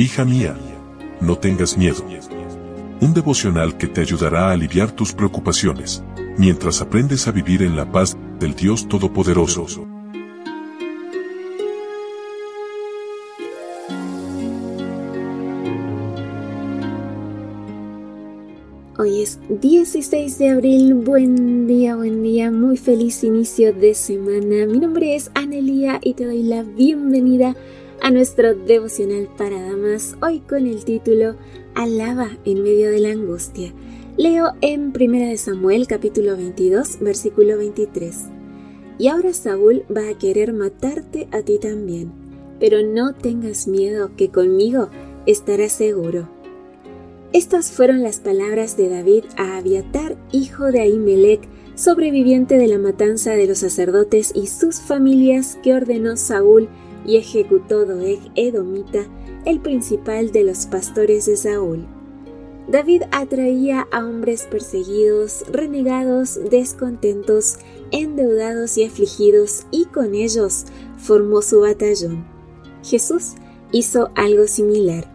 Hija mía, no tengas miedo. Un devocional que te ayudará a aliviar tus preocupaciones, mientras aprendes a vivir en la paz del Dios Todopoderoso. Hoy es 16 de abril, buen día, buen día, muy feliz inicio de semana. Mi nombre es Anelia y te doy la bienvenida a nuestro devocional para damas, hoy con el título Alaba en medio de la angustia. Leo en 1 Samuel capítulo 22, versículo 23. Y ahora Saúl va a querer matarte a ti también, pero no tengas miedo que conmigo estarás seguro. Estas fueron las palabras de David a Abiatar, hijo de Ahimelech, sobreviviente de la matanza de los sacerdotes y sus familias que ordenó Saúl y ejecutó Doeg Edomita, el principal de los pastores de Saúl. David atraía a hombres perseguidos, renegados, descontentos, endeudados y afligidos, y con ellos formó su batallón. Jesús hizo algo similar.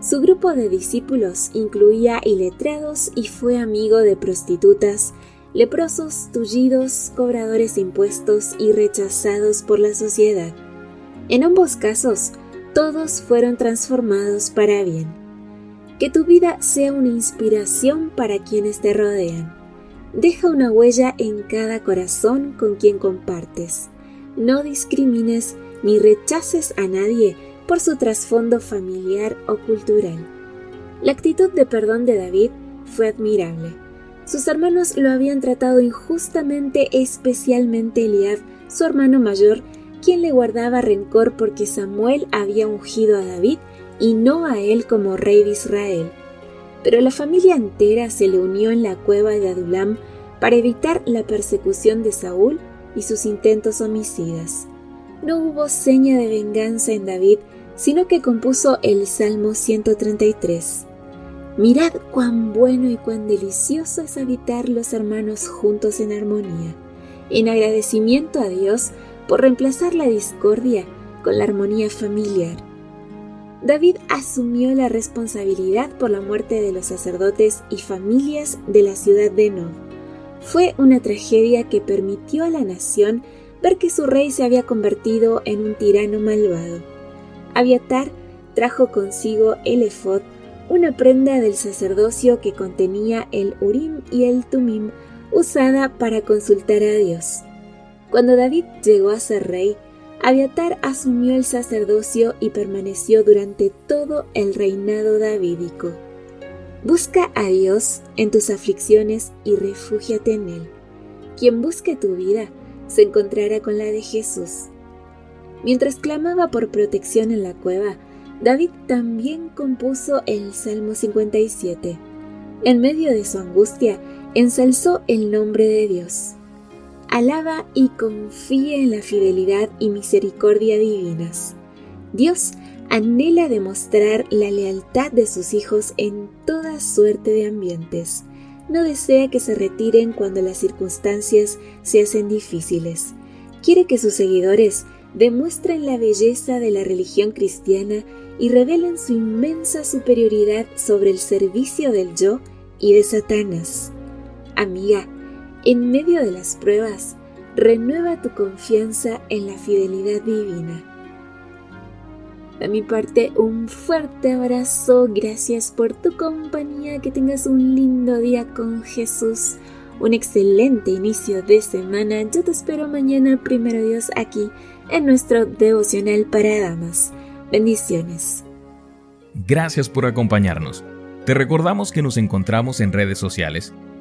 Su grupo de discípulos incluía iletrados y fue amigo de prostitutas, leprosos, tullidos, cobradores de impuestos y rechazados por la sociedad. En ambos casos, todos fueron transformados para bien. Que tu vida sea una inspiración para quienes te rodean. Deja una huella en cada corazón con quien compartes. No discrimines ni rechaces a nadie por su trasfondo familiar o cultural. La actitud de perdón de David fue admirable. Sus hermanos lo habían tratado injustamente, especialmente Eliab, su hermano mayor, quien le guardaba rencor porque Samuel había ungido a David y no a él como rey de Israel. Pero la familia entera se le unió en la cueva de Adulam para evitar la persecución de Saúl y sus intentos homicidas. No hubo seña de venganza en David, sino que compuso el Salmo 133. Mirad cuán bueno y cuán delicioso es habitar los hermanos juntos en armonía. En agradecimiento a Dios por reemplazar la discordia con la armonía familiar. David asumió la responsabilidad por la muerte de los sacerdotes y familias de la ciudad de Nob. Fue una tragedia que permitió a la nación ver que su rey se había convertido en un tirano malvado. Abiatar trajo consigo el efod, una prenda del sacerdocio que contenía el Urim y el Tumim usada para consultar a Dios. Cuando David llegó a ser rey, Abiatar asumió el sacerdocio y permaneció durante todo el reinado davídico. Busca a Dios en tus aflicciones y refúgiate en Él. Quien busque tu vida se encontrará con la de Jesús. Mientras clamaba por protección en la cueva, David también compuso el Salmo 57. En medio de su angustia, ensalzó el nombre de Dios alaba y confía en la fidelidad y misericordia divinas. Dios anhela demostrar la lealtad de sus hijos en toda suerte de ambientes. No desea que se retiren cuando las circunstancias se hacen difíciles. Quiere que sus seguidores demuestren la belleza de la religión cristiana y revelen su inmensa superioridad sobre el servicio del yo y de Satanás. Amiga, en medio de las pruebas, renueva tu confianza en la fidelidad divina. De mi parte, un fuerte abrazo, gracias por tu compañía, que tengas un lindo día con Jesús, un excelente inicio de semana. Yo te espero mañana, primero Dios, aquí en nuestro devocional para damas. Bendiciones. Gracias por acompañarnos. Te recordamos que nos encontramos en redes sociales